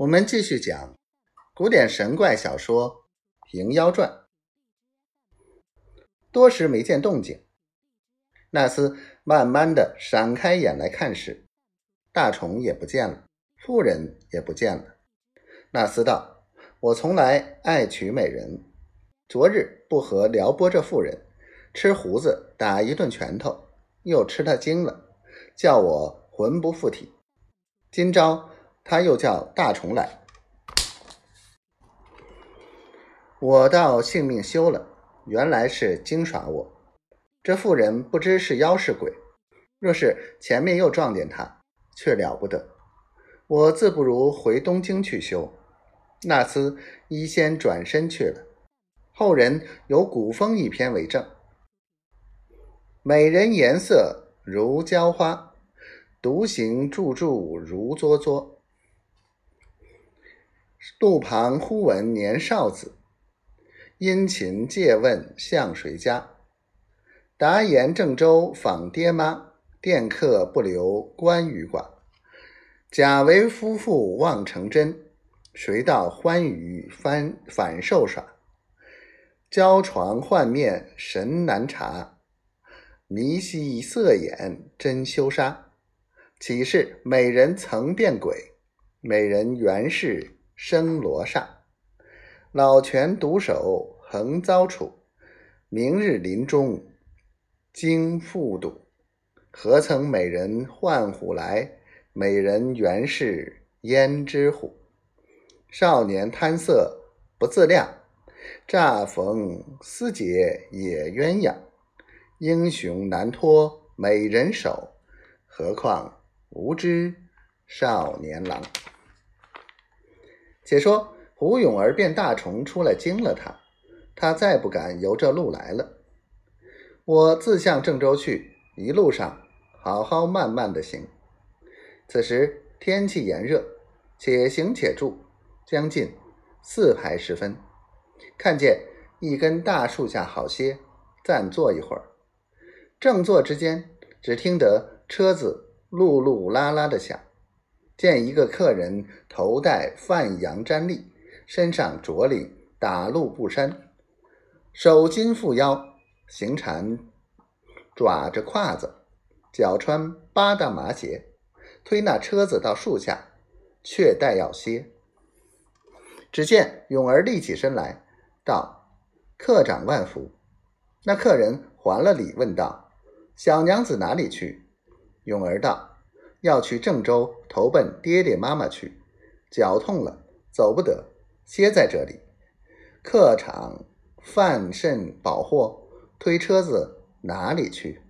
我们继续讲古典神怪小说《平妖传》。多时没见动静，纳斯慢慢的闪开眼来看时，大虫也不见了，妇人也不见了。纳斯道：“我从来爱娶美人，昨日不和撩拨这妇人，吃胡子打一顿拳头，又吃他惊了，叫我魂不附体。今朝他又叫大虫来，我倒性命休了。”原来是精耍我，这妇人不知是妖是鬼。若是前面又撞见他，却了不得。我自不如回东京去修。那厮一先转身去了。后人有古风一篇为证：美人颜色如娇花，独行住住如作作。路旁忽闻年少子。殷勤借问向谁家？答言郑州访爹妈，店客不留关羽寡。假为夫妇望成真，谁道欢愉翻反受耍？娇床换面神难察，迷兮色眼真羞杀。岂是美人曾变鬼？美人原是生罗刹。老拳独守横遭处，明日林中惊复睹。何曾美人唤虎来？美人原是胭脂虎。少年贪色不自量，乍逢思结也鸳鸯。英雄难脱美人手，何况无知少年郎？且说。胡勇儿变大虫出来惊了他，他再不敢由这路来了。我自向郑州去，一路上好好慢慢的行。此时天气炎热，且行且住，将近四排时分，看见一根大树下好些，暂坐一会儿。正坐之间，只听得车子噜噜啦啦的响，见一个客人头戴范阳毡笠。身上着领打鹿布衫，手巾缚腰，行缠爪着胯子，脚穿八大麻鞋，推那车子到树下，却待要歇。只见勇儿立起身来，道：“客长万福。”那客人还了礼，问道：“小娘子哪里去？”勇儿道：“要去郑州投奔爹爹妈妈去，脚痛了，走不得。”歇在这里，客场饭甚饱货，推车子哪里去？